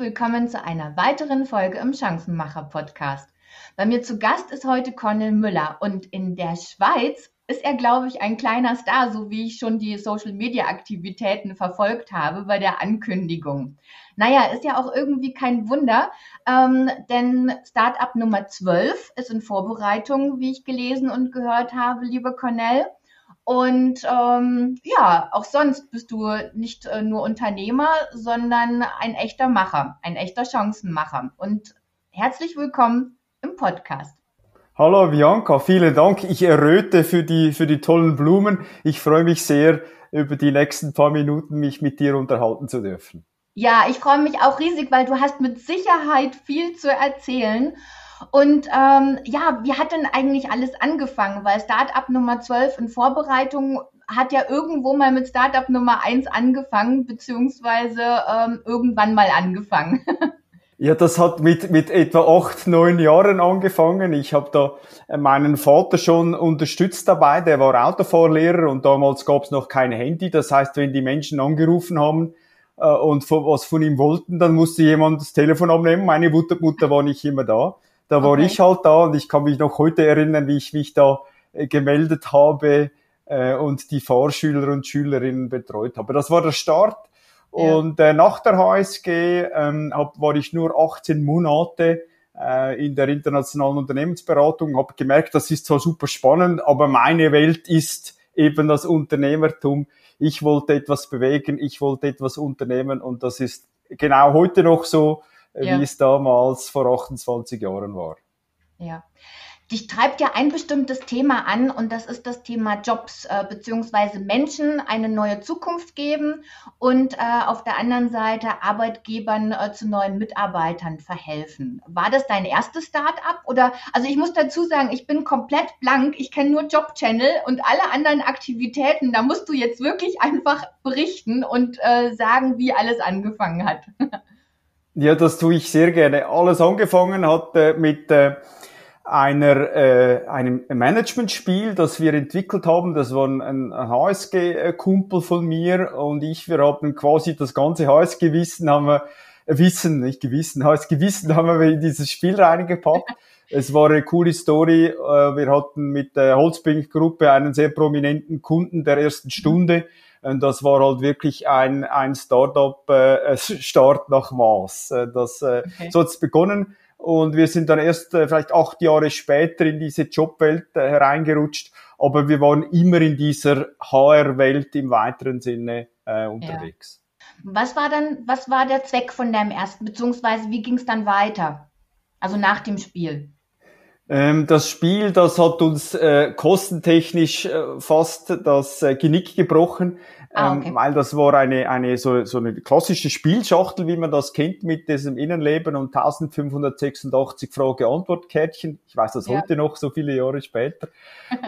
willkommen zu einer weiteren Folge im Chancenmacher Podcast. Bei mir zu Gast ist heute Cornel Müller und in der Schweiz ist er, glaube ich, ein kleiner Star, so wie ich schon die Social-Media-Aktivitäten verfolgt habe bei der Ankündigung. Naja, ist ja auch irgendwie kein Wunder, ähm, denn Startup Nummer 12 ist in Vorbereitung, wie ich gelesen und gehört habe, liebe Cornell. Und ähm, ja, auch sonst bist du nicht äh, nur Unternehmer, sondern ein echter Macher, ein echter Chancenmacher. Und herzlich willkommen im Podcast. Hallo Bianca, vielen Dank. Ich erröte für die, für die tollen Blumen. Ich freue mich sehr, über die nächsten paar Minuten mich mit dir unterhalten zu dürfen. Ja, ich freue mich auch riesig, weil du hast mit Sicherheit viel zu erzählen. Und ähm, ja, wie hat denn eigentlich alles angefangen? Weil Startup Nummer 12 in Vorbereitung hat ja irgendwo mal mit Startup Nummer 1 angefangen, beziehungsweise ähm, irgendwann mal angefangen. Ja, das hat mit, mit etwa acht, neun Jahren angefangen. Ich habe da meinen Vater schon unterstützt dabei. Der war Autofahrlehrer und damals gab es noch kein Handy. Das heißt, wenn die Menschen angerufen haben äh, und von, was von ihm wollten, dann musste jemand das Telefon abnehmen. Meine Mutter, Mutter war nicht immer da. Da war okay. ich halt da und ich kann mich noch heute erinnern, wie ich mich da äh, gemeldet habe äh, und die Fahrschüler und Schülerinnen betreut habe. Das war der Start. Und äh, nach der HSG ähm, war ich nur 18 Monate in der internationalen Unternehmensberatung, habe gemerkt, das ist zwar super spannend, aber meine Welt ist eben das Unternehmertum. Ich wollte etwas bewegen, ich wollte etwas unternehmen und das ist genau heute noch so, ja. wie es damals vor 28 Jahren war. Ja dich treibt ja ein bestimmtes Thema an und das ist das Thema Jobs äh, beziehungsweise Menschen eine neue Zukunft geben und äh, auf der anderen Seite Arbeitgebern äh, zu neuen Mitarbeitern verhelfen. War das dein erstes Start-up oder also ich muss dazu sagen, ich bin komplett blank, ich kenne nur Job Channel und alle anderen Aktivitäten, da musst du jetzt wirklich einfach berichten und äh, sagen, wie alles angefangen hat. ja, das tue ich sehr gerne. Alles angefangen hat äh, mit äh, einer, äh, einem Managementspiel, das wir entwickelt haben. Das war ein, ein HSG-Kumpel von mir und ich. Wir haben quasi das ganze HSG-Wissen haben wir, äh, Wissen, nicht Gewissen, HSG-Wissen haben wir in dieses Spiel reingepackt. Es war eine coole Story. Äh, wir hatten mit der Holzbrink-Gruppe einen sehr prominenten Kunden der ersten Stunde. Und das war halt wirklich ein, ein Startup-Start äh, nach Maß. Äh, das, äh, okay. So hat's begonnen. Und wir sind dann erst äh, vielleicht acht Jahre später in diese Jobwelt äh, hereingerutscht. Aber wir waren immer in dieser HR-Welt im weiteren Sinne äh, unterwegs. Ja. Was war dann, was war der Zweck von deinem ersten, beziehungsweise wie ging es dann weiter? Also nach dem Spiel? Ähm, das Spiel, das hat uns äh, kostentechnisch äh, fast das äh, Genick gebrochen. Ah, ähm, okay. weil das war eine, eine so, so eine klassische Spielschachtel, wie man das kennt, mit diesem Innenleben und 1586 Frage-Antwort-Kärtchen. Ich weiß das ja. heute noch, so viele Jahre später.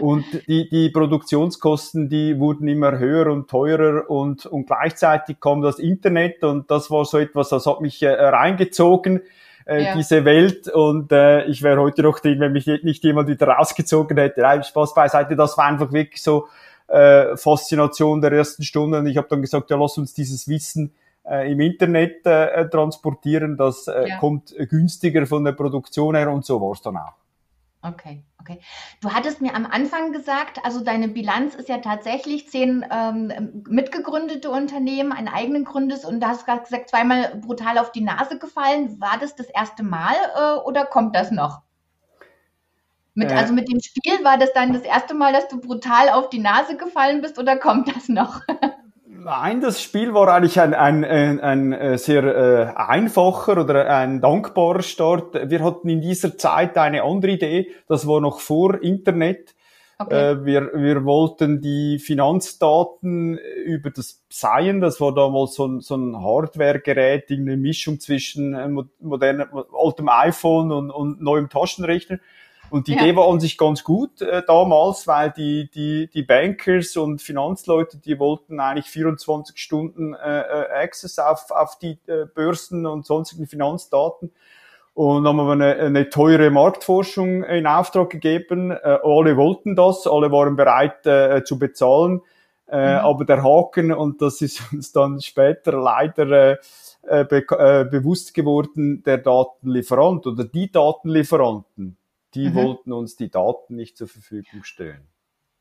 und die, die Produktionskosten, die wurden immer höher und teurer und, und gleichzeitig kam das Internet und das war so etwas, das hat mich äh, reingezogen. Äh, ja. diese Welt und äh, ich wäre heute noch drin, wenn mich nicht jemand wieder rausgezogen hätte. Nein, Spaß beiseite, das war einfach wirklich so äh, Faszination der ersten Stunde. Und ich habe dann gesagt, ja, lass uns dieses Wissen äh, im Internet äh, transportieren. Das äh, ja. kommt günstiger von der Produktion her und so war es dann auch. Okay, okay. Du hattest mir am Anfang gesagt, also deine Bilanz ist ja tatsächlich zehn ähm, mitgegründete Unternehmen, ein eigenen Gründes und du hast gerade gesagt, zweimal brutal auf die Nase gefallen. War das das erste Mal äh, oder kommt das noch? Mit, äh, also mit dem Spiel war das dann das erste Mal, dass du brutal auf die Nase gefallen bist oder kommt das noch? Nein, das Spiel war eigentlich ein, ein, ein, ein äh, sehr äh, einfacher oder ein dankbarer Start. Wir hatten in dieser Zeit eine andere Idee, das war noch vor Internet. Okay. Äh, wir, wir wollten die Finanzdaten über das Seien, das war damals so ein, so ein Hardware-Gerät, eine Mischung zwischen äh, modernem, altem iPhone und, und neuem Taschenrechner und die ja. Idee war an sich ganz gut äh, damals, weil die, die, die Bankers und Finanzleute, die wollten eigentlich 24 Stunden äh, äh, Access auf, auf die äh, Börsen und sonstigen Finanzdaten. Und haben wir eine, eine teure Marktforschung in Auftrag gegeben. Äh, alle wollten das, alle waren bereit äh, zu bezahlen. Äh, mhm. Aber der Haken, und das ist uns dann später leider äh, äh, be äh, bewusst geworden, der Datenlieferant oder die Datenlieferanten, die mhm. wollten uns die Daten nicht zur Verfügung stellen.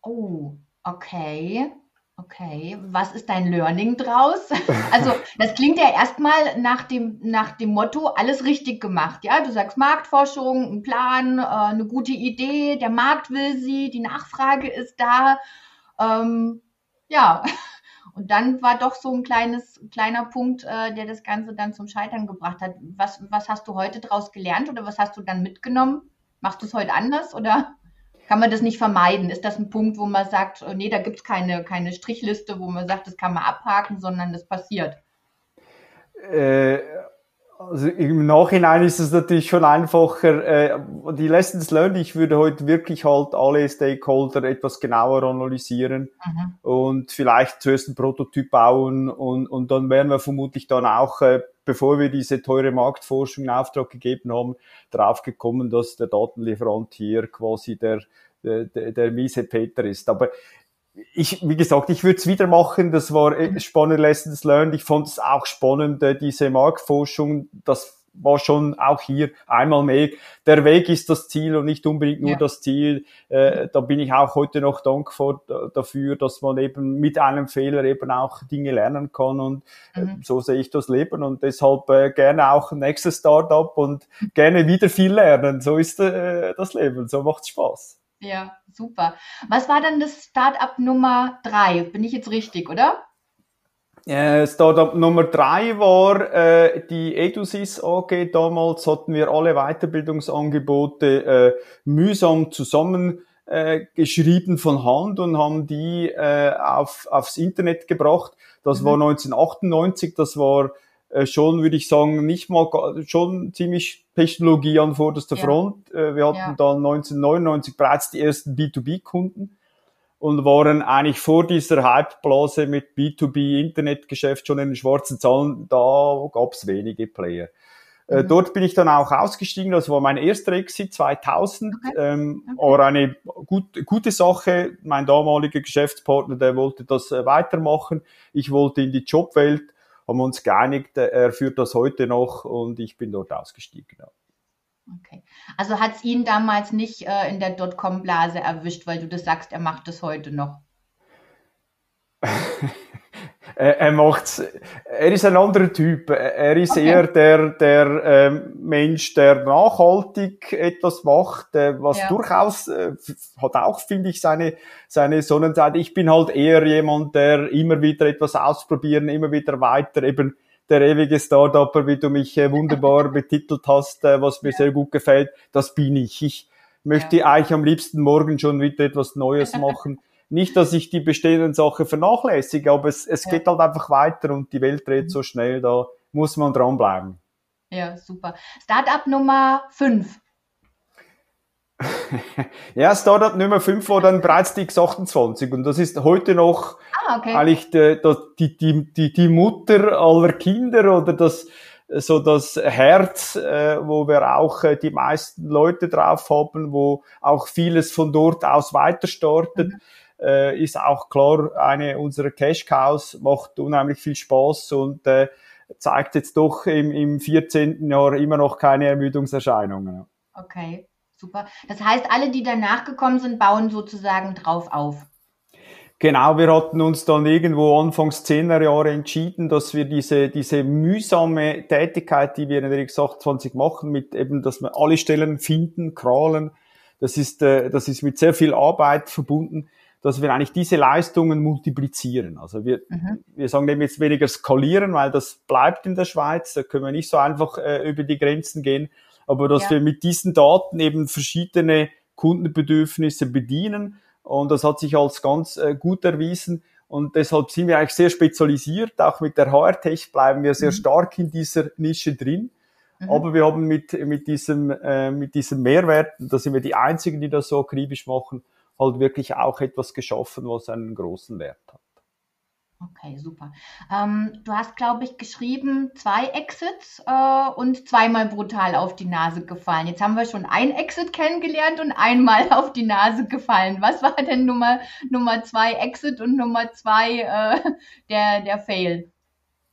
Oh, okay. Okay, was ist dein Learning draus? Also, das klingt ja erstmal nach dem, nach dem Motto, alles richtig gemacht. Ja, du sagst Marktforschung, ein Plan, äh, eine gute Idee, der Markt will sie, die Nachfrage ist da. Ähm, ja, und dann war doch so ein kleines, kleiner Punkt, äh, der das Ganze dann zum Scheitern gebracht hat. Was, was hast du heute draus gelernt oder was hast du dann mitgenommen? Machst du es heute anders oder? kann man das nicht vermeiden? Ist das ein Punkt, wo man sagt, oh, nee, da gibt es keine, keine Strichliste, wo man sagt, das kann man abhaken, sondern das passiert? Äh, also im Nachhinein ist es natürlich schon einfacher. Äh, die Lessons learned, ich würde heute wirklich halt alle Stakeholder etwas genauer analysieren mhm. und vielleicht zuerst ein Prototyp bauen und, und dann wären wir vermutlich dann auch, äh, bevor wir diese teure Marktforschung in Auftrag gegeben haben, drauf gekommen, dass der Datenlieferant hier quasi der, der, der miese Peter ist. Aber ich, wie gesagt, ich würde es wieder machen. Das war äh, spannend Lessons learned. Ich fand es auch spannend, äh, diese Marktforschung. Das war schon auch hier einmal mehr. Der Weg ist das Ziel und nicht unbedingt nur ja. das Ziel. Äh, da bin ich auch heute noch dankbar dafür, dass man eben mit einem Fehler eben auch Dinge lernen kann und äh, mhm. so sehe ich das Leben und deshalb äh, gerne auch ein nächstes Startup und gerne wieder viel lernen. So ist das Leben. So macht's Spaß. Ja, super. Was war dann das Startup Nummer drei? Bin ich jetzt richtig, oder? Äh, Startup Nummer drei war äh, die EduSys AG. Damals hatten wir alle Weiterbildungsangebote äh, mühsam zusammen äh, geschrieben von Hand und haben die äh, auf, aufs Internet gebracht. Das mhm. war 1998, das war äh, schon, würde ich sagen, nicht mal schon ziemlich Technologie an vorderster ja. Front. Äh, wir hatten ja. dann 1999 bereits die ersten B2B-Kunden und waren eigentlich vor dieser Hype-Blase mit B2B-Internetgeschäft schon in den schwarzen Zahlen. Da gab es wenige Player. Äh, mhm. Dort bin ich dann auch ausgestiegen. Das war mein erster Exit 2000. Okay. Ähm, okay. War eine gut, gute Sache. Mein damaliger Geschäftspartner, der wollte das weitermachen. Ich wollte in die Jobwelt haben wir uns geeinigt, äh, er führt das heute noch und ich bin dort ausgestiegen. Ja. Okay. Also hat es ihn damals nicht äh, in der Dotcom-Blase erwischt, weil du das sagst, er macht es heute noch. Er, er macht's, er ist ein anderer Typ. Er ist okay. eher der, der ähm, Mensch, der nachhaltig etwas macht, äh, was ja. durchaus äh, hat auch, finde ich, seine, seine Sonnenseite. Ich bin halt eher jemand, der immer wieder etwas ausprobieren, immer wieder weiter eben der ewige Startupper, wie du mich äh, wunderbar betitelt hast, äh, was mir sehr gut gefällt, das bin ich. Ich möchte ja. eigentlich am liebsten morgen schon wieder etwas Neues machen. Nicht, dass ich die bestehenden Sachen vernachlässige, aber es, es ja. geht halt einfach weiter und die Welt dreht so schnell, da muss man dranbleiben. Ja, super. Startup Nummer 5. ja, Startup Nummer 5 war dann bereits die X28 und das ist heute noch ah, okay. eigentlich die, die, die, die, die Mutter aller Kinder oder das, so das Herz, äh, wo wir auch äh, die meisten Leute drauf haben, wo auch vieles von dort aus weiter startet. Mhm äh, ist auch klar eine unserer Cash Cows, macht unheimlich viel Spaß und äh, zeigt jetzt doch im, im 14. Jahr immer noch keine Ermüdungserscheinungen. Okay, super. Das heißt, alle, die danach gekommen sind, bauen sozusagen drauf auf. Genau, wir hatten uns dann irgendwo anfangs 10er Jahre entschieden, dass wir diese, diese mühsame Tätigkeit, die wir in der X28 machen, mit eben, dass wir alle Stellen finden, kralen, das ist, äh, das ist mit sehr viel Arbeit verbunden, dass wir eigentlich diese Leistungen multiplizieren. Also wir, mhm. wir sagen dem jetzt weniger skalieren, weil das bleibt in der Schweiz, da können wir nicht so einfach äh, über die Grenzen gehen, aber dass ja. wir mit diesen Daten eben verschiedene Kundenbedürfnisse bedienen und das hat sich als ganz äh, gut erwiesen und deshalb sind wir eigentlich sehr spezialisiert, auch mit der HR-Tech bleiben wir sehr mhm. stark in dieser Nische drin. Mhm. Aber wir haben mit, mit, diesem, äh, mit diesem Mehrwert, da sind wir die Einzigen, die das so akribisch machen, halt wirklich auch etwas geschaffen, was einen großen Wert hat. Okay, super. Ähm, du hast, glaube ich, geschrieben, zwei Exits äh, und zweimal brutal auf die Nase gefallen. Jetzt haben wir schon ein Exit kennengelernt und einmal auf die Nase gefallen. Was war denn Nummer, Nummer zwei Exit und Nummer zwei äh, der, der Fail?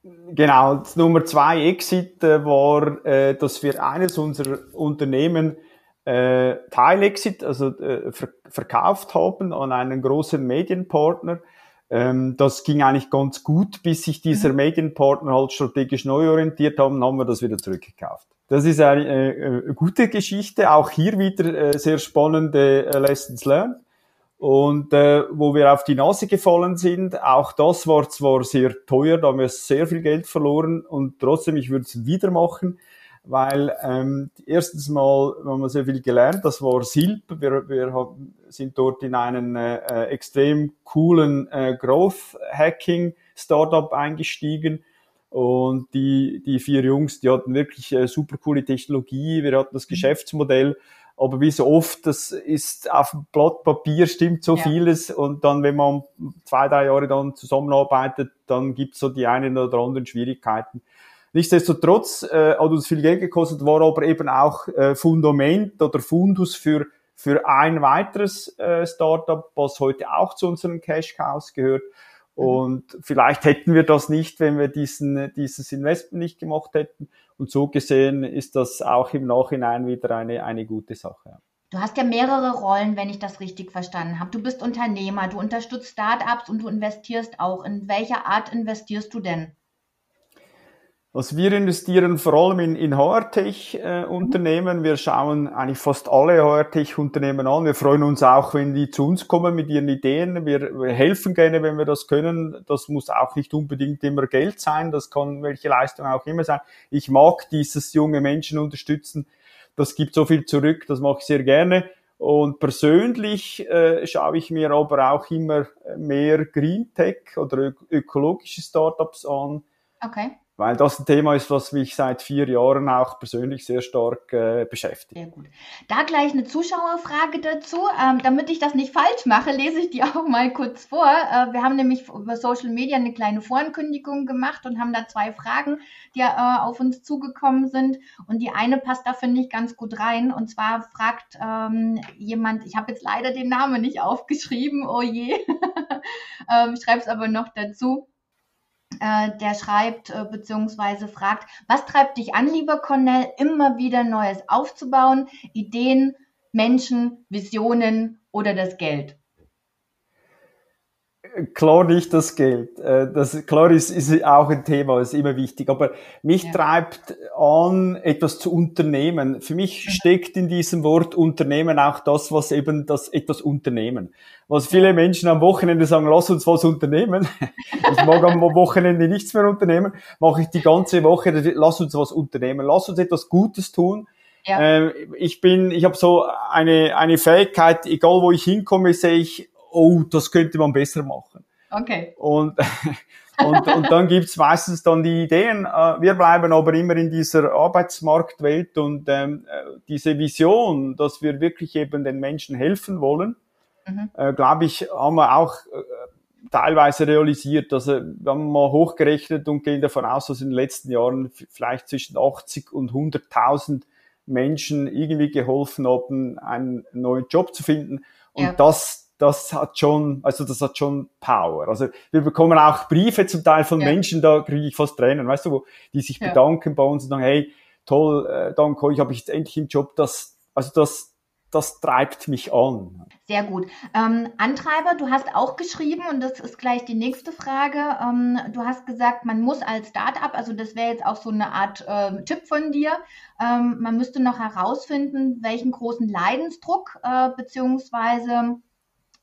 Genau, Nummer zwei Exit äh, war, äh, dass wir eines unserer Unternehmen äh, Teilexit, also äh, ver verkauft haben an einen großen Medienpartner. Ähm, das ging eigentlich ganz gut, bis sich dieser mhm. Medienpartner halt strategisch neu orientiert haben, haben wir das wieder zurückgekauft. Das ist eine, äh, gute Geschichte, auch hier wieder äh, sehr spannende äh, Lessons learned. Und äh, wo wir auf die Nase gefallen sind, auch das war zwar sehr teuer, da haben wir sehr viel Geld verloren und trotzdem, ich würde es wieder machen, weil ähm, erstens mal haben wir sehr viel gelernt, das war Silp, wir, wir haben, sind dort in einen äh, äh extrem coolen äh, Growth-Hacking-Startup eingestiegen und die, die vier Jungs, die hatten wirklich äh, super coole Technologie, wir hatten das mhm. Geschäftsmodell aber wie so oft, das ist auf dem Blatt Papier stimmt so ja. vieles und dann, wenn man zwei, drei Jahre dann zusammenarbeitet, dann gibt's so die einen oder anderen Schwierigkeiten. Nichtsdestotrotz äh, hat uns viel Geld gekostet, war aber eben auch äh, Fundament oder Fundus für für ein weiteres äh, Startup, was heute auch zu unseren Cash Cows gehört. Mhm. Und vielleicht hätten wir das nicht, wenn wir diesen, dieses Investment nicht gemacht hätten. Und so gesehen ist das auch im Nachhinein wieder eine, eine gute Sache. Du hast ja mehrere Rollen, wenn ich das richtig verstanden habe. Du bist Unternehmer, du unterstützt Startups und du investierst auch. In welcher Art investierst du denn? Also wir investieren vor allem in, in HR-Tech-Unternehmen. wir schauen eigentlich fast alle HR-Tech-Unternehmen an. Wir freuen uns auch, wenn die zu uns kommen mit ihren Ideen. Wir, wir, helfen gerne, wenn wir das können. Das muss auch nicht unbedingt immer Geld sein. Das kann welche Leistung auch immer sein. Ich mag dieses junge Menschen unterstützen. Das gibt so viel zurück. Das mache ich sehr gerne. Und persönlich äh, schaue ich mir aber auch immer mehr Green Tech oder ökologische Startups an. Okay weil das ein Thema ist, was mich seit vier Jahren auch persönlich sehr stark äh, beschäftigt. Sehr gut. Da gleich eine Zuschauerfrage dazu. Ähm, damit ich das nicht falsch mache, lese ich die auch mal kurz vor. Äh, wir haben nämlich über Social Media eine kleine Vorankündigung gemacht und haben da zwei Fragen, die äh, auf uns zugekommen sind. Und die eine passt da, finde ich, ganz gut rein. Und zwar fragt ähm, jemand, ich habe jetzt leider den Namen nicht aufgeschrieben, oh je. ähm, ich schreibe es aber noch dazu der schreibt äh, bzw. fragt, was treibt dich an, lieber Cornell, immer wieder Neues aufzubauen, Ideen, Menschen, Visionen oder das Geld? Klar nicht das Geld. Äh, das, klar ist, ist auch ein Thema, ist immer wichtig. Aber mich ja. treibt an, etwas zu unternehmen. Für mich mhm. steckt in diesem Wort Unternehmen auch das, was eben das etwas unternehmen. Was viele Menschen am Wochenende sagen, lass uns was unternehmen. Ich mag am Wochenende nichts mehr unternehmen. Mache ich die ganze Woche, lass uns was unternehmen. Lass uns etwas Gutes tun. Ja. Ähm, ich bin, ich habe so eine, eine Fähigkeit, egal wo ich hinkomme, sehe ich, oh, das könnte man besser machen. Okay. Und, und, und dann gibt's meistens dann die Ideen. Äh, wir bleiben aber immer in dieser Arbeitsmarktwelt und ähm, äh, diese Vision, dass wir wirklich eben den Menschen helfen wollen, mhm. äh, glaube ich, haben wir auch äh, teilweise realisiert. Also wir haben mal hochgerechnet und gehen davon aus, dass in den letzten Jahren vielleicht zwischen 80 und 100.000 Menschen irgendwie geholfen haben, einen neuen Job zu finden. Und ja. das, das hat schon, also das hat schon Power. Also wir bekommen auch Briefe zum Teil von ja. Menschen, da kriege ich fast Tränen, weißt du, wo die sich ja. bedanken bei uns und sagen, hey, toll, äh, danke euch, habe ich jetzt endlich einen Job. Das, also das, das treibt mich an. Sehr gut. Ähm, Antreiber, du hast auch geschrieben, und das ist gleich die nächste Frage. Ähm, du hast gesagt, man muss als Startup, also das wäre jetzt auch so eine Art äh, Tipp von dir, ähm, man müsste noch herausfinden, welchen großen Leidensdruck äh, beziehungsweise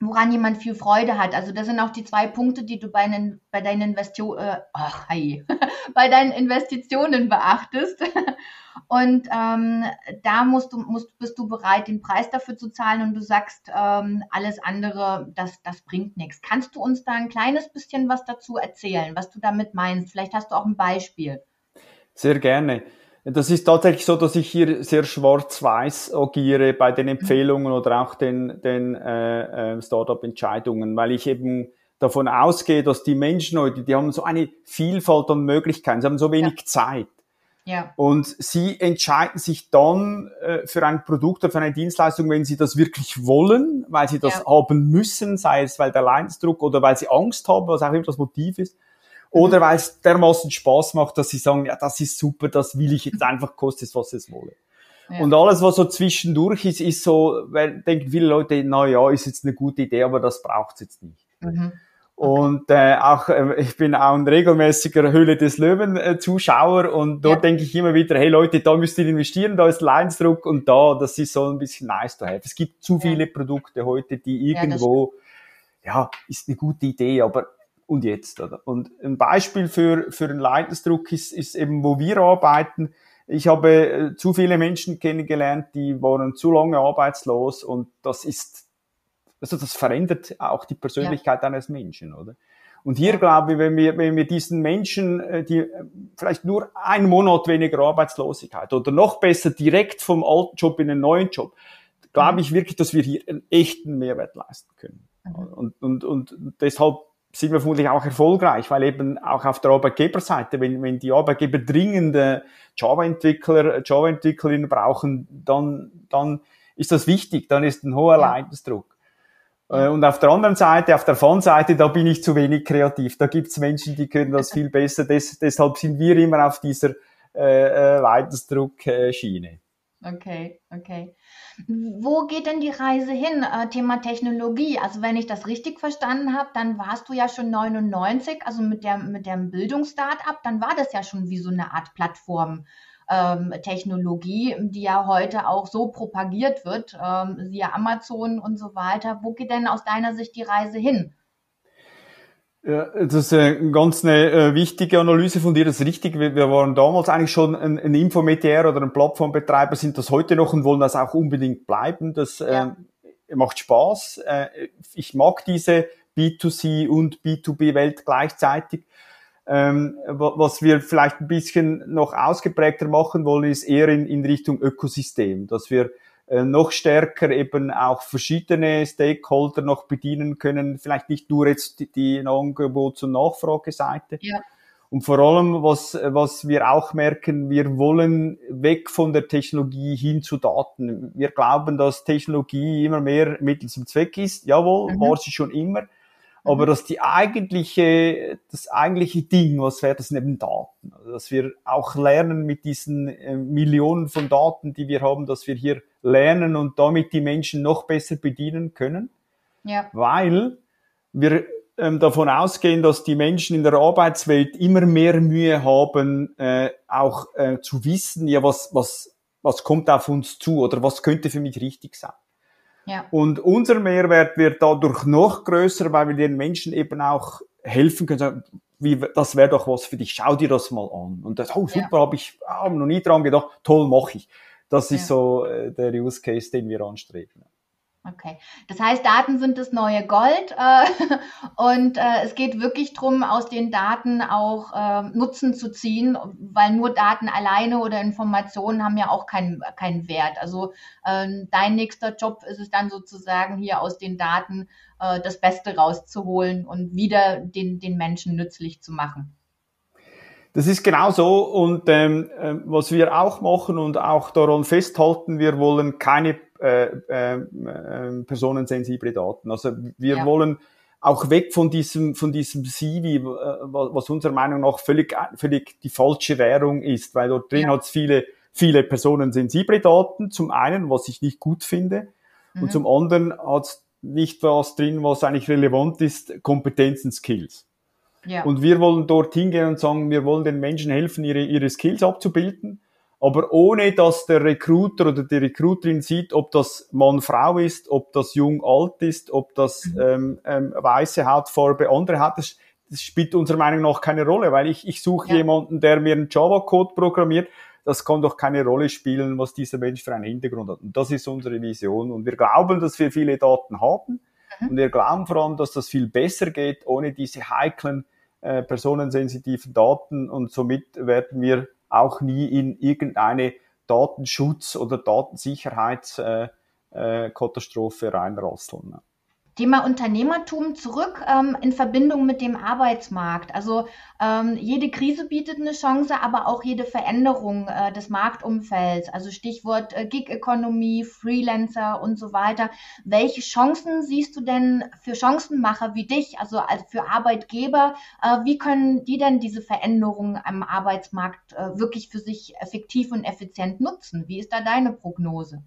woran jemand viel Freude hat. Also das sind auch die zwei Punkte, die du bei, einen, bei deinen Investio äh, ach, hey, bei deinen Investitionen beachtest. Und ähm, da musst du, musst, bist du bereit, den Preis dafür zu zahlen und du sagst, ähm, alles andere, das, das bringt nichts. Kannst du uns da ein kleines bisschen was dazu erzählen, was du damit meinst? Vielleicht hast du auch ein Beispiel. Sehr gerne. Das ist tatsächlich so, dass ich hier sehr schwarz-weiß agiere bei den Empfehlungen oder auch den, den äh, äh, Startup-Entscheidungen, weil ich eben davon ausgehe, dass die Menschen heute, die haben so eine Vielfalt an Möglichkeiten, sie haben so wenig ja. Zeit. Ja. Und sie entscheiden sich dann äh, für ein Produkt oder für eine Dienstleistung, wenn sie das wirklich wollen, weil sie das ja. haben müssen, sei es weil der Leidensdruck oder weil sie Angst haben, was auch immer das Motiv ist. Oder weil es dermaßen Spaß macht, dass sie sagen, ja, das ist super, das will ich jetzt einfach, kostet es, was es wolle. Ja. Und alles, was so zwischendurch ist, ist so, weil denken viele Leute, na ja, ist jetzt eine gute Idee, aber das braucht's jetzt nicht. Mhm. Und äh, auch äh, ich bin auch ein regelmäßiger Höhle des Löwen äh, Zuschauer und dort ja. denke ich immer wieder, hey Leute, da müsst ihr investieren, da ist Leidensdruck und da, das ist so ein bisschen nice to have. Es gibt zu viele Produkte heute, die irgendwo, ja, ja, ist eine gute Idee, aber und jetzt, oder? Und ein Beispiel für, für einen Leidensdruck ist, ist eben, wo wir arbeiten. Ich habe äh, zu viele Menschen kennengelernt, die waren zu lange arbeitslos und das ist also das verändert auch die Persönlichkeit ja. eines Menschen, oder? Und hier glaube ich, wenn wir, wenn wir diesen Menschen, äh, die äh, vielleicht nur einen Monat weniger Arbeitslosigkeit oder noch besser direkt vom alten Job in einen neuen Job, glaube mhm. ich wirklich, dass wir hier einen echten Mehrwert leisten können. Mhm. Und, und, und deshalb sind wir vermutlich auch erfolgreich, weil eben auch auf der Arbeitgeberseite, wenn, wenn die Arbeitgeber dringende Java-Entwickler, Java-Entwicklerinnen brauchen, dann, dann ist das wichtig, dann ist ein hoher ja. Leidensdruck. Äh, und auf der anderen Seite, auf der Fun-Seite, da bin ich zu wenig kreativ. Da gibt's Menschen, die können das viel besser. Des, deshalb sind wir immer auf dieser äh, äh, Leidensdruck-Schiene. Okay, okay. Wo geht denn die Reise hin? Äh, Thema Technologie. Also wenn ich das richtig verstanden habe, dann warst du ja schon 99, also mit der mit dem Bildungsstartup, dann war das ja schon wie so eine Art Plattform ähm, Technologie, die ja heute auch so propagiert wird, ähm, siehe Amazon und so weiter. Wo geht denn aus deiner Sicht die Reise hin? Ja, das ist eine ganz eine äh, wichtige Analyse von dir. Das ist richtig. Wir, wir waren damals eigentlich schon ein, ein Infometier oder ein Plattformbetreiber, sind das heute noch und wollen das auch unbedingt bleiben. Das ja. äh, macht Spaß. Äh, ich mag diese B2C und B2B-Welt gleichzeitig. Ähm, was wir vielleicht ein bisschen noch ausgeprägter machen wollen, ist eher in, in Richtung Ökosystem, dass wir noch stärker eben auch verschiedene Stakeholder noch bedienen können, vielleicht nicht nur jetzt die, die Angebot- und Nachfrageseite. Ja. Und vor allem, was, was wir auch merken, wir wollen weg von der Technologie hin zu Daten. Wir glauben, dass Technologie immer mehr Mittel zum Zweck ist. Jawohl, mhm. war sie schon immer. Aber mhm. dass die eigentliche, das eigentliche Ding, was wäre, das sind eben Daten. Also, dass wir auch lernen mit diesen äh, Millionen von Daten, die wir haben, dass wir hier lernen und damit die Menschen noch besser bedienen können. Ja. Weil wir ähm, davon ausgehen, dass die Menschen in der Arbeitswelt immer mehr Mühe haben, äh, auch äh, zu wissen, ja, was, was, was kommt auf uns zu oder was könnte für mich richtig sein. Ja. Und unser Mehrwert wird dadurch noch größer, weil wir den Menschen eben auch helfen können, sagen, wie, das wäre doch was für dich, schau dir das mal an. Und das, oh super, ja. habe ich hab noch nie dran gedacht, toll, mache ich. Das ist ja. so äh, der Use Case, den wir anstreben. Okay, das heißt, Daten sind das neue Gold äh, und äh, es geht wirklich darum, aus den Daten auch äh, Nutzen zu ziehen, weil nur Daten alleine oder Informationen haben ja auch keinen keinen Wert. Also ähm, dein nächster Job ist es dann sozusagen hier aus den Daten äh, das Beste rauszuholen und wieder den, den Menschen nützlich zu machen. Das ist genau so und ähm, äh, was wir auch machen und auch daran festhalten, wir wollen keine äh, äh, äh, personensensible Daten. Also wir ja. wollen auch weg von diesem, von diesem CV, äh, was unserer Meinung nach völlig, völlig die falsche Währung ist, weil dort drin ja. hat es viele, viele personensensible Daten, zum einen, was ich nicht gut finde, mhm. und zum anderen hat es nicht was drin, was eigentlich relevant ist, Kompetenzen, Skills. Ja. Und wir wollen dort hingehen und sagen, wir wollen den Menschen helfen, ihre, ihre Skills abzubilden, aber ohne dass der Recruiter oder die Recruiterin sieht, ob das Mann, Frau ist, ob das jung, alt ist, ob das mhm. ähm, ähm, weiße Hautfarbe, andere hat, das, das spielt unserer Meinung nach keine Rolle, weil ich, ich suche ja. jemanden, der mir einen Java-Code programmiert, das kann doch keine Rolle spielen, was dieser Mensch für einen Hintergrund hat. Und das ist unsere Vision. Und wir glauben, dass wir viele Daten haben. Mhm. Und wir glauben vor allem, dass das viel besser geht, ohne diese heiklen äh, personensensitiven Daten und somit werden wir auch nie in irgendeine Datenschutz- oder Datensicherheitskatastrophe äh, äh, reinrasseln. Thema Unternehmertum zurück ähm, in Verbindung mit dem Arbeitsmarkt. Also ähm, jede Krise bietet eine Chance, aber auch jede Veränderung äh, des Marktumfelds. Also Stichwort äh, Gig-Ökonomie, Freelancer und so weiter. Welche Chancen siehst du denn für Chancenmacher wie dich, also als für Arbeitgeber? Äh, wie können die denn diese Veränderungen am Arbeitsmarkt äh, wirklich für sich effektiv und effizient nutzen? Wie ist da deine Prognose?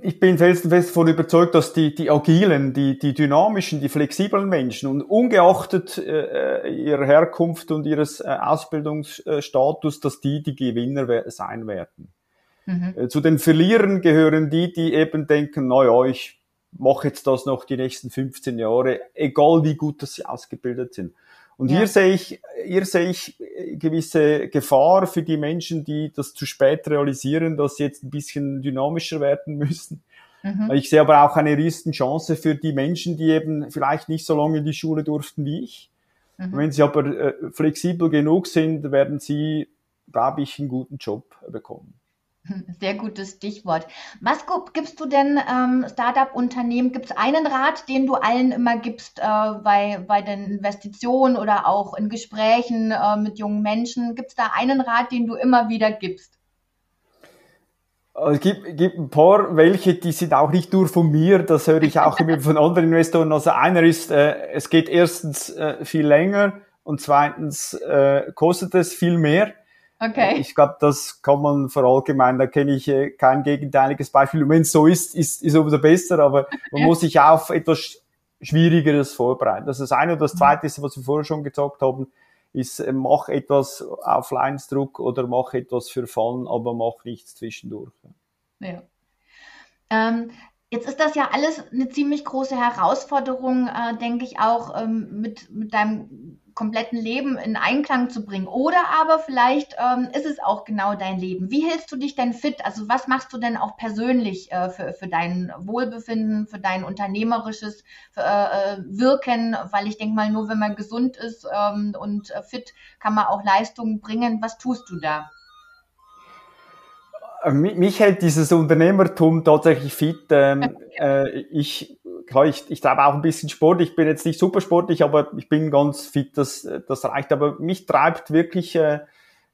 Ich bin felsenfest davon überzeugt, dass die, die agilen, die, die dynamischen, die flexiblen Menschen und ungeachtet äh, ihrer Herkunft und ihres äh, Ausbildungsstatus, dass die die Gewinner sein werden. Mhm. Äh, zu den Verlierern gehören die, die eben denken, na ja, ich mache jetzt das noch die nächsten 15 Jahre, egal wie gut dass sie ausgebildet sind. Und ja. hier sehe ich, hier sehe ich gewisse Gefahr für die Menschen, die das zu spät realisieren, dass sie jetzt ein bisschen dynamischer werden müssen. Mhm. Ich sehe aber auch eine riesen Chance für die Menschen, die eben vielleicht nicht so lange in die Schule durften wie ich. Mhm. Wenn sie aber äh, flexibel genug sind, werden sie, glaube ich, einen guten Job bekommen. Sehr gutes Stichwort. Was gibst du denn ähm, Startup-Unternehmen? Gibt es einen Rat, den du allen immer gibst äh, bei, bei den Investitionen oder auch in Gesprächen äh, mit jungen Menschen? Gibt es da einen Rat, den du immer wieder gibst? Es gibt, gibt ein paar welche, die sind auch nicht nur von mir, das höre ich auch immer von anderen Investoren. Also einer ist, äh, es geht erstens äh, viel länger und zweitens äh, kostet es viel mehr. Okay. Ich glaube, das kann man verallgemeinern. Da kenne ich äh, kein gegenteiliges Beispiel. Und wenn es so ist, ist, ist umso besser. Aber man muss sich auf etwas Schwierigeres vorbereiten. Das ist das eine. Und das mhm. zweite ist, was wir vorher schon gesagt haben, ist, äh, mach etwas auf Leinsdruck oder mach etwas für Fun, aber mach nichts zwischendurch. Ja. Ähm, Jetzt ist das ja alles eine ziemlich große Herausforderung, äh, denke ich auch, ähm, mit, mit deinem kompletten Leben in Einklang zu bringen. Oder aber vielleicht ähm, ist es auch genau dein Leben. Wie hältst du dich denn fit? Also was machst du denn auch persönlich äh, für, für dein Wohlbefinden, für dein unternehmerisches für, äh, Wirken? Weil ich denke mal, nur wenn man gesund ist ähm, und äh, fit, kann man auch Leistungen bringen. Was tust du da? Äh, mich hält dieses Unternehmertum tatsächlich fit. Ähm, äh, ich, klar, ich, ich treibe auch ein bisschen Sport. Ich bin jetzt nicht super sportlich, aber ich bin ganz fit. Das, das reicht. Aber mich treibt wirklich äh,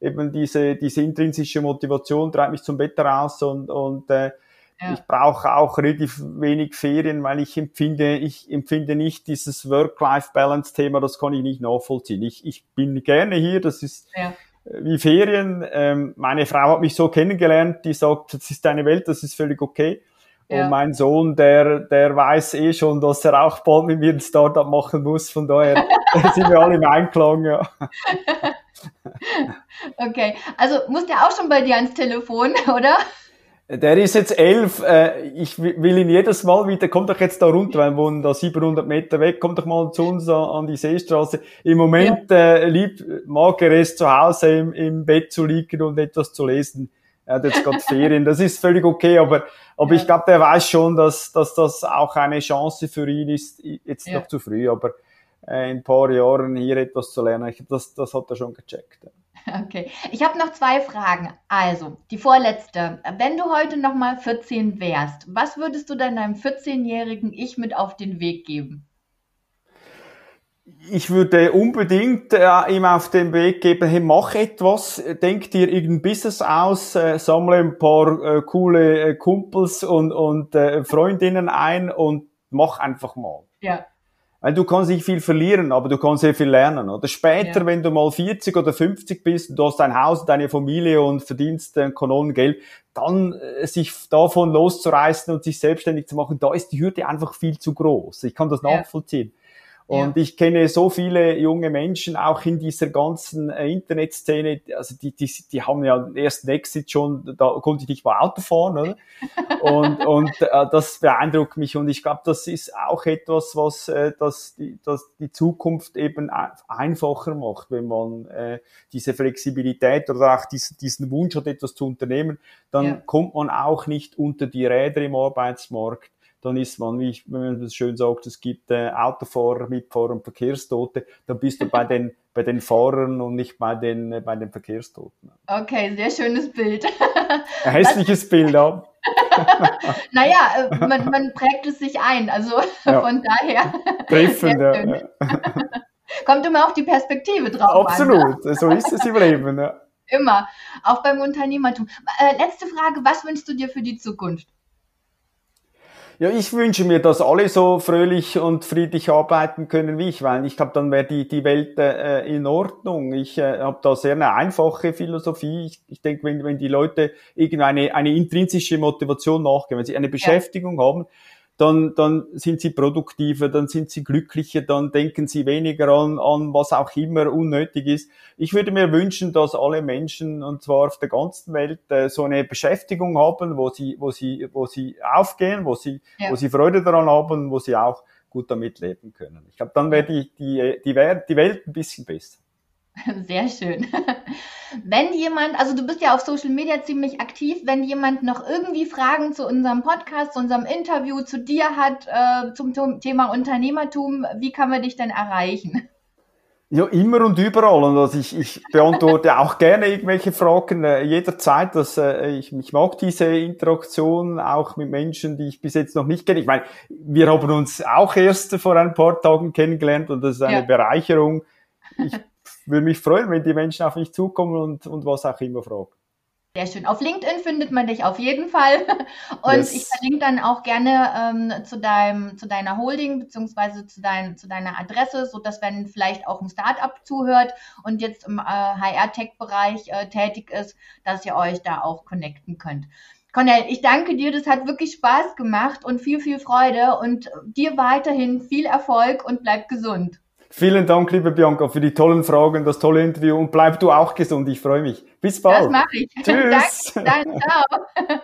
eben diese, diese intrinsische Motivation, treibt mich zum Bett raus und, und äh, ja. ich brauche auch relativ wenig Ferien, weil ich empfinde, ich empfinde nicht dieses Work-Life-Balance-Thema, das kann ich nicht nachvollziehen. Ich, ich bin gerne hier, das ist ja wie Ferien. Ähm, meine Frau hat mich so kennengelernt, die sagt, das ist deine Welt, das ist völlig okay. Ja. Und mein Sohn, der, der weiß eh schon, dass er auch bald mit mir ein Startup machen muss. Von daher sind wir alle im Einklang, ja. Okay, also muss der auch schon bei dir ans Telefon, oder? Der ist jetzt elf. Äh, ich will ihn jedes Mal wieder, komm doch jetzt da runter, weil wir wohnen da 700 Meter weg, komm doch mal zu uns an die Seestraße. Im Moment ja. äh, lieb, mag er es zu Hause im, im Bett zu liegen und etwas zu lesen. Er hat jetzt gerade Ferien, das ist völlig okay, aber, aber ja. ich glaube, der weiß schon, dass, dass das auch eine Chance für ihn ist, jetzt ja. noch zu früh, aber äh, in ein paar Jahren hier etwas zu lernen, das, das hat er schon gecheckt. Okay, ich habe noch zwei Fragen. Also, die vorletzte. Wenn du heute nochmal 14 wärst, was würdest du denn deinem 14-jährigen Ich mit auf den Weg geben? Ich würde unbedingt äh, ihm auf den Weg geben, hey, mach etwas, denk dir irgendein Business aus, äh, sammle ein paar äh, coole äh, Kumpels und, und äh, Freundinnen ein und mach einfach mal. Ja. Weil du kannst nicht viel verlieren, aber du kannst sehr viel lernen. Oder später, ja. wenn du mal 40 oder 50 bist, du hast dein Haus, deine Familie und verdienst ein Kanonengeld, dann äh, sich davon loszureißen und sich selbstständig zu machen, da ist die Hürde einfach viel zu groß. Ich kann das nachvollziehen. Und ja. ich kenne so viele junge Menschen auch in dieser ganzen äh, Internetszene, also die, die, die haben ja den ersten Exit schon, da konnte ich nicht mal Auto fahren, oder? und und äh, das beeindruckt mich und ich glaube, das ist auch etwas, was äh, das, die, das die Zukunft eben einfacher macht, wenn man äh, diese Flexibilität oder auch diesen, diesen Wunsch hat, etwas zu unternehmen, dann ja. kommt man auch nicht unter die Räder im Arbeitsmarkt dann ist man, wie, ich, wenn man das schön sagt, es gibt äh, Autofahrer, Mitfahrer und Verkehrstote, dann bist du bei den, bei den Fahrern und nicht bei den, äh, bei den Verkehrstoten. Okay, sehr schönes Bild. Ein hässliches? Bild, ja. naja, äh, man, man prägt es sich ein. Also ja. von daher. Treffend, ja. Kommt immer auf die Perspektive drauf Absolut, an, ne? so ist es im Leben. Ja. Immer, auch beim Unternehmertum. Äh, letzte Frage, was wünschst du dir für die Zukunft? Ja, ich wünsche mir, dass alle so fröhlich und friedlich arbeiten können wie ich, weil ich glaube, dann wäre die, die Welt äh, in Ordnung. Ich äh, habe da sehr eine einfache Philosophie. Ich, ich denke, wenn, wenn die Leute irgendeine eine intrinsische Motivation nachgehen, wenn sie eine Beschäftigung ja. haben, dann, dann sind sie produktiver, dann sind sie glücklicher, dann denken sie weniger an, an was auch immer unnötig ist. Ich würde mir wünschen, dass alle Menschen, und zwar auf der ganzen Welt, äh, so eine Beschäftigung haben, wo sie, wo sie, wo sie aufgehen, wo sie, ja. wo sie Freude daran haben, wo sie auch gut damit leben können. Ich glaube, dann wäre die, die, die, die Welt ein bisschen besser. Sehr schön. Wenn jemand, also du bist ja auf Social Media ziemlich aktiv, wenn jemand noch irgendwie Fragen zu unserem Podcast, zu unserem Interview, zu dir hat, äh, zum Thema Unternehmertum, wie kann man dich denn erreichen? Ja, immer und überall. Und also ich, ich beantworte auch gerne irgendwelche Fragen äh, jederzeit. Dass, äh, ich, ich mag diese Interaktion auch mit Menschen, die ich bis jetzt noch nicht kenne. Ich meine, wir haben uns auch erst vor ein paar Tagen kennengelernt und das ist eine ja. Bereicherung. Ich würde mich freuen, wenn die Menschen auf mich zukommen und, und was auch immer fragen. Sehr schön. Auf LinkedIn findet man dich auf jeden Fall. Und yes. ich verlinke dann auch gerne ähm, zu, deinem, zu deiner Holding beziehungsweise zu, dein, zu deiner Adresse, sodass wenn vielleicht auch ein Startup zuhört und jetzt im äh, HR-Tech-Bereich äh, tätig ist, dass ihr euch da auch connecten könnt. Cornel, ich danke dir. Das hat wirklich Spaß gemacht und viel, viel Freude und dir weiterhin viel Erfolg und bleib gesund. Vielen Dank, liebe Bianca, für die tollen Fragen, das tolle Interview und bleib du auch gesund. Ich freue mich. Bis bald. Das mache ich. Tschüss. Danke, ciao.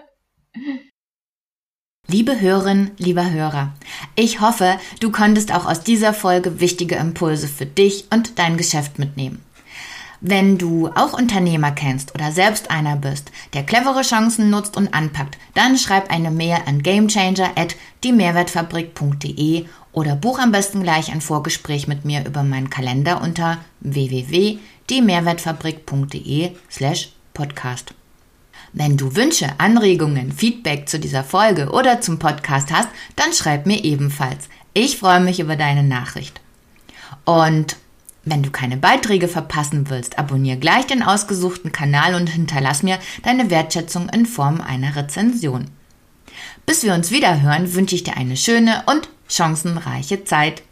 Liebe Hörerin, lieber Hörer, ich hoffe, du konntest auch aus dieser Folge wichtige Impulse für dich und dein Geschäft mitnehmen. Wenn du auch Unternehmer kennst oder selbst einer bist, der clevere Chancen nutzt und anpackt, dann schreib eine Mail an gamechanger at diemehrwertfabrik.de oder buch am besten gleich ein Vorgespräch mit mir über meinen Kalender unter www.diemehrwertfabrik.de slash podcast. Wenn du Wünsche, Anregungen, Feedback zu dieser Folge oder zum Podcast hast, dann schreib mir ebenfalls. Ich freue mich über deine Nachricht. Und wenn du keine Beiträge verpassen willst, abonniere gleich den ausgesuchten Kanal und hinterlass mir deine Wertschätzung in Form einer Rezension. Bis wir uns wieder hören, wünsche ich dir eine schöne und chancenreiche Zeit.